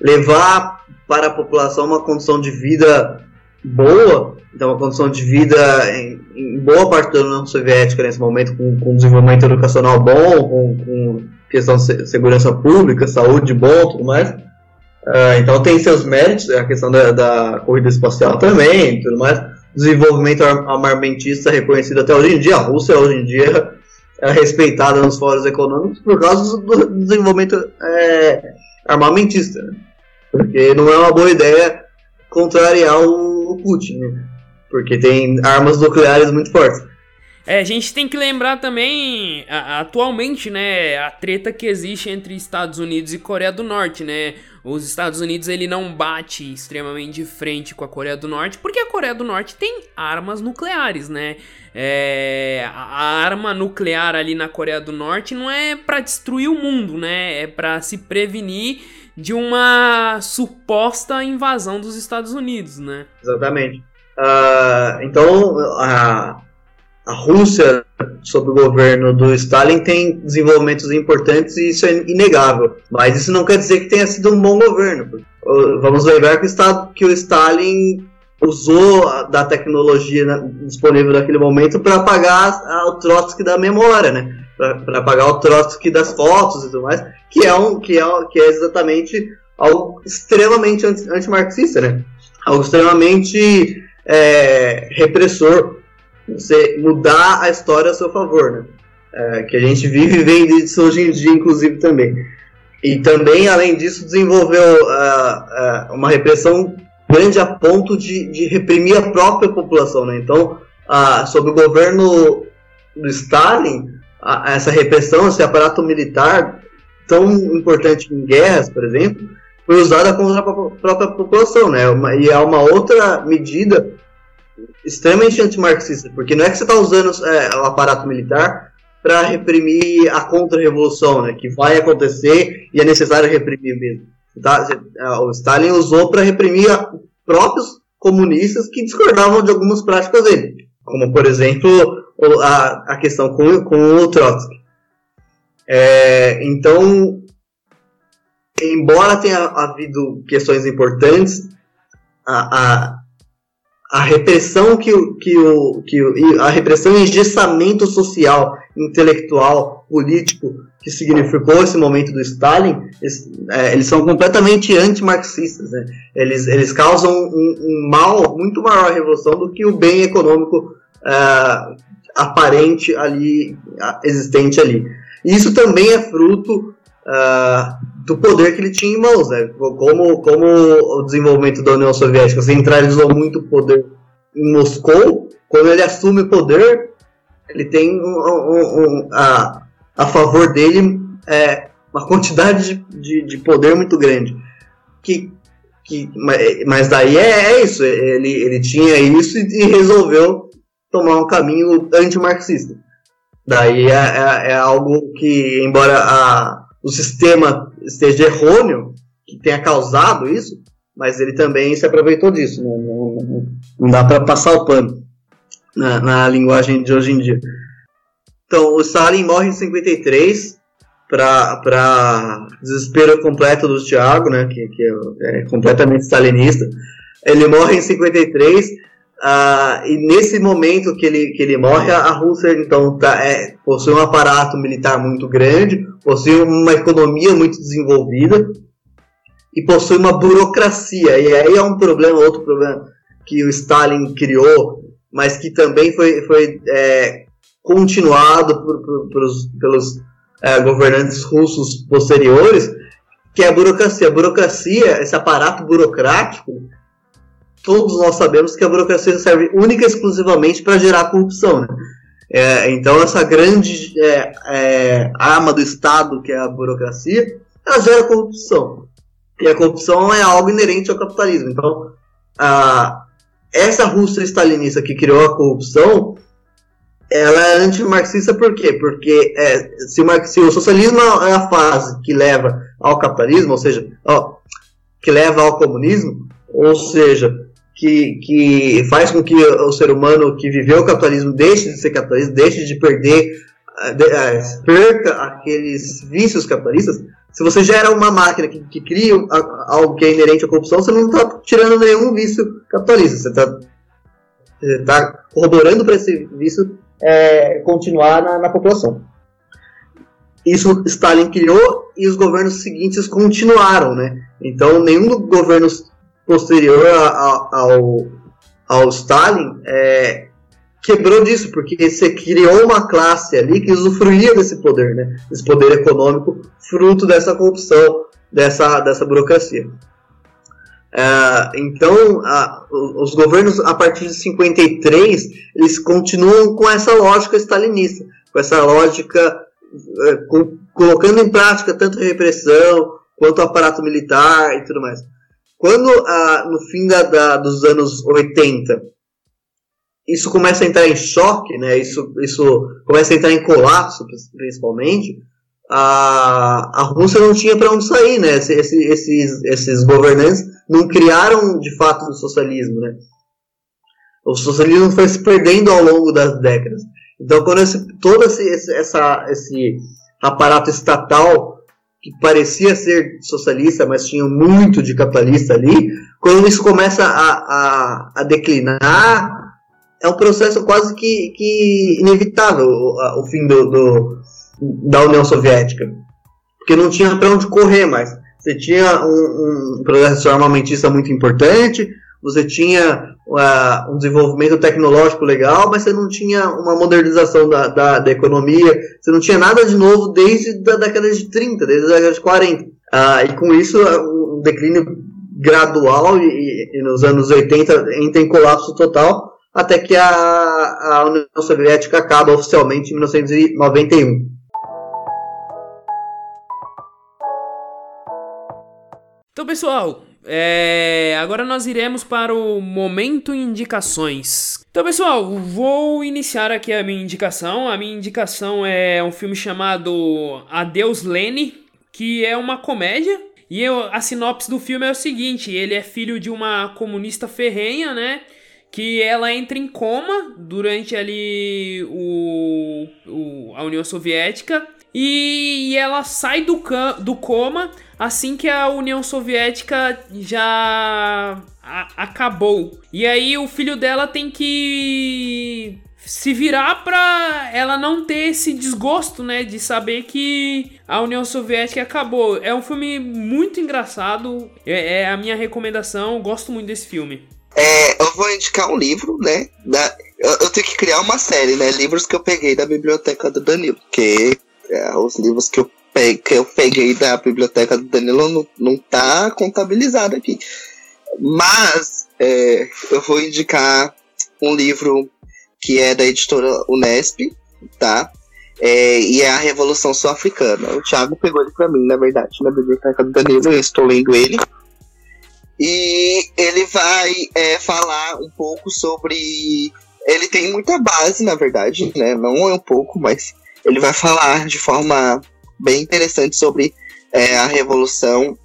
Speaker 2: levar para a população uma condição de vida boa, então uma condição de vida em, em boa parte da União Soviética nesse momento, com, com desenvolvimento educacional bom, com, com questão de segurança pública, saúde bom, tudo mais. Uh, então tem seus méritos, a questão da, da, corrida espacial também, tudo mais. Desenvolvimento armamentista reconhecido até hoje em dia. A Rússia hoje em dia é respeitada nos fóruns econômicos por causa do desenvolvimento é, armamentista. Né? Porque não é uma boa ideia contrariar o, Putin, né? Porque tem armas nucleares muito fortes.
Speaker 1: É, a gente tem que lembrar também, atualmente, né, a treta que existe entre Estados Unidos e Coreia do Norte, né? Os Estados Unidos ele não bate extremamente de frente com a Coreia do Norte, porque a Coreia do Norte tem armas nucleares, né? É, a arma nuclear ali na Coreia do Norte não é para destruir o mundo, né? É para se prevenir de uma suposta invasão dos Estados Unidos, né?
Speaker 2: Exatamente. Uh, então, a, a Rússia, sob o governo do Stalin, tem desenvolvimentos importantes e isso é inegável. Mas isso não quer dizer que tenha sido um bom governo. Vamos lembrar que o, Estado, que o Stalin usou da tecnologia disponível naquele momento para apagar o Trotsky da memória, né? Para apagar o Trotsky das fotos e tudo mais que é, um, que é, que é exatamente algo extremamente antimarxista, né? Algo extremamente é, repressor. Você mudar a história a seu favor, né? É, que a gente vive vende isso hoje em dia, inclusive, também. E também, além disso, desenvolveu uh, uh, uma repressão grande a ponto de, de reprimir a própria população, né? Então, uh, sob o governo do Stalin, essa repressão, esse aparato militar tão importante em guerras, por exemplo, foi usada contra a própria população, né? e é uma outra medida extremamente antimarxista, porque não é que você está usando é, o aparato militar para reprimir a contra-revolução, né? Que vai acontecer e é necessário reprimir mesmo. Tá? O Stalin usou para reprimir próprios comunistas que discordavam de algumas práticas dele, como por exemplo a, a questão com, com o Trotsky. É, então, embora tenha havido questões importantes, a, a repressão que, que, o, que o, a repressão e engessamento social, intelectual, político que significou esse momento do Stalin, eles, é, eles são completamente anti-marxistas. Né? Eles, eles causam um, um, mal muito maior à revolução do que o bem econômico é, aparente ali, existente ali. Isso também é fruto uh, do poder que ele tinha em mãos, né? Como, como o desenvolvimento da União Soviética centralizou muito o poder em Moscou, quando ele assume o poder, ele tem um, um, um, a, a favor dele é, uma quantidade de, de, de, poder muito grande. Que, que, mas daí é, é isso, ele, ele tinha isso e, e resolveu tomar um caminho antimarxista. Daí é, é, é, algo que, embora a, o sistema esteja errôneo, que tenha causado isso, mas ele também se aproveitou disso. Né? Não, não, não dá para passar o pano na, na, linguagem de hoje em dia. Então, o Stalin morre em 53 para desespero completo do Thiago, né, que, que é completamente stalinista. Ele morre em 53 Uh, e nesse momento que ele, que ele morre, a Rússia então tá, é, possui um aparato militar muito grande, possui uma economia muito desenvolvida e possui uma burocracia. E aí é um problema, outro problema que o Stalin criou, mas que também foi, foi é, continuado por, por, pelos, pelos é, governantes russos posteriores, que é a burocracia. A burocracia, esse aparato burocrático, todos nós sabemos que a burocracia serve única e exclusivamente para gerar corrupção. Né? É, então, essa grande é, é, arma do Estado, que é a burocracia, ela gera corrupção. E a corrupção é algo inerente ao capitalismo. Então, a, essa Rússia stalinista que criou a corrupção, ela é antimarxista por quê? Porque é, se, o, se, o socialismo é a fase que leva ao capitalismo, ou seja, ó, que leva ao comunismo, ou seja, que, que faz com que o ser humano que viveu o capitalismo deixe de ser capitalista, deixe de perder, de, uh, perca aqueles vícios capitalistas. Se você gera uma máquina que, que cria algo que é inerente à corrupção, você não está tirando nenhum vício capitalista. Você está tá corroborando para esse vício é, continuar na, na população. Isso Stalin criou e os governos seguintes continuaram, né? Então, nenhum dos governos posterior a, a, ao, ao Stalin é, quebrou disso, porque você criou uma classe ali que usufruía desse poder, né? Esse poder econômico, fruto dessa corrupção, dessa, dessa burocracia. É, então, os governos, a partir de 53, eles continuam com essa lógica stalinista, com essa lógica, é, com, colocando em prática tanto repressão, quanto aparato militar e tudo mais. Quando, ah, no fim da, da, dos anos 80, isso começa a entrar em choque, né? isso, isso começa a entrar em colapso, principalmente, a, a Rússia não tinha para onde sair, né? Esse, esse, esses, esses governantes não criaram de fato o socialismo, né? O socialismo foi se perdendo ao longo das décadas. Então, quando esse, todo esse, esse, essa, esse aparato estatal que parecia ser socialista, mas tinha muito de capitalista ali, quando isso começa a, a, a declinar, é um processo quase que, que inevitável o, o fim do, do, da União Soviética. Porque não tinha para onde correr mais. Você tinha um, um processo armamentista muito importante, você tinha uh, um desenvolvimento tecnológico legal, mas você não tinha uma modernização da, da, da, economia, você não tinha nada de novo desde a década de 30, desde a década de 40. Uh, ah, e com isso, um declínio gradual e, e, nos anos 80 entra em colapso total, até que a, a União Soviética acaba oficialmente em 1991.
Speaker 1: Então, pessoal, é, agora nós iremos para o momento indicações. Então, pessoal, vou iniciar aqui a minha indicação. A minha indicação é um filme chamado Adeus Lene, que é uma comédia. E eu, a sinopse do filme é o seguinte: ele é filho de uma comunista ferrenha, né? Que ela entra em coma durante ali o, o a União Soviética e, ela sai do, do coma assim que a União Soviética já acabou. E aí o filho dela tem que se virar pra ela não ter esse desgosto, né? De saber que a União Soviética acabou. É um filme muito engraçado. É, é a minha recomendação. Gosto muito desse filme.
Speaker 3: É, eu vou indicar um livro, né? Da, eu, eu, tenho que criar uma série, né? Livros que eu peguei da biblioteca do Danilo. Que os livros que eu, peguei, que eu peguei da biblioteca do Danilo não, não tá contabilizado aqui. Mas é, eu vou indicar um livro que é da editora Unesp, tá? É, e é a Revolução Sul-Africana. O Thiago pegou ele pra mim, na verdade, na biblioteca do Danilo, eu estou lendo ele. E ele vai é, falar um pouco sobre. Ele tem muita base, na verdade, né? Não é um pouco, mas ele vai falar de forma bem interessante sobre é, a Revolução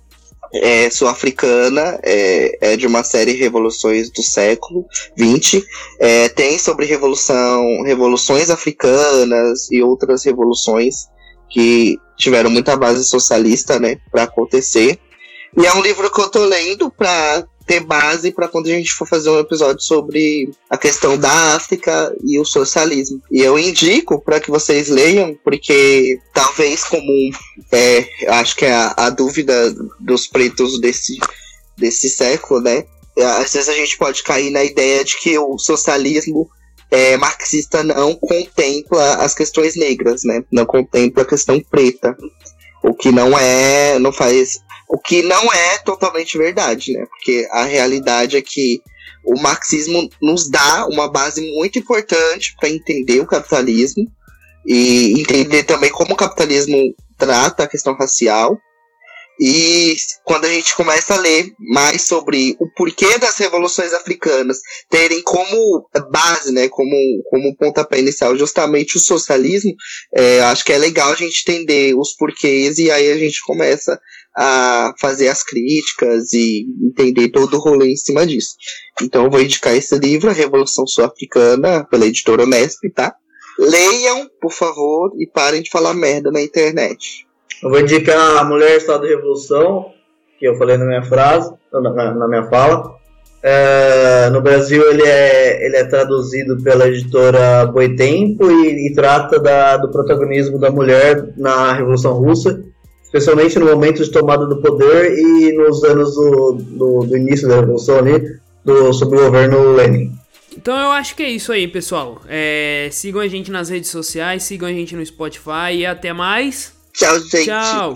Speaker 3: é sul-africana, é, é, de uma série Revoluções do século XX. É, tem sobre revolução, revoluções africanas e outras revoluções que tiveram muita base socialista, né, para acontecer. E é um livro que eu tô lendo para ter base para quando a gente for fazer um episódio sobre a questão da África e o socialismo. E eu indico para que vocês leiam, porque talvez como é, acho que é a, a dúvida dos pretos desse, desse século, né? Às vezes a gente pode cair na ideia de que o socialismo é, marxista não contempla as questões negras, né? Não contempla a questão preta. O que não é, não faz o que não é totalmente verdade, né? Porque a realidade é que o marxismo nos dá uma base muito importante para entender o capitalismo e entender também como o capitalismo trata a questão racial. E quando a gente começa a ler mais sobre o porquê das revoluções africanas terem como base, né, como, como pontapé inicial justamente o socialismo, é, acho que é legal a gente entender os porquês e aí a gente começa a fazer as críticas e entender todo o rolê em cima disso. Então eu vou indicar esse livro, A Revolução Sul-Africana, pela editora Unesp, tá? Leiam, por favor, e parem de falar merda na internet.
Speaker 2: Eu vou indicar A Mulher Estado Revolução, que eu falei na minha frase, na, na minha fala. É, no Brasil ele é, ele é traduzido pela editora Boitempo e, e trata da, do protagonismo da mulher na Revolução Russa especialmente no momento de tomada do poder e nos anos do, do, do início da Revolução ali, do, sob o governo Lenin.
Speaker 1: Então eu acho que é isso aí, pessoal. É, sigam a gente nas redes sociais, sigam a gente no Spotify e até mais.
Speaker 3: Tchau, gente.
Speaker 1: Tchau.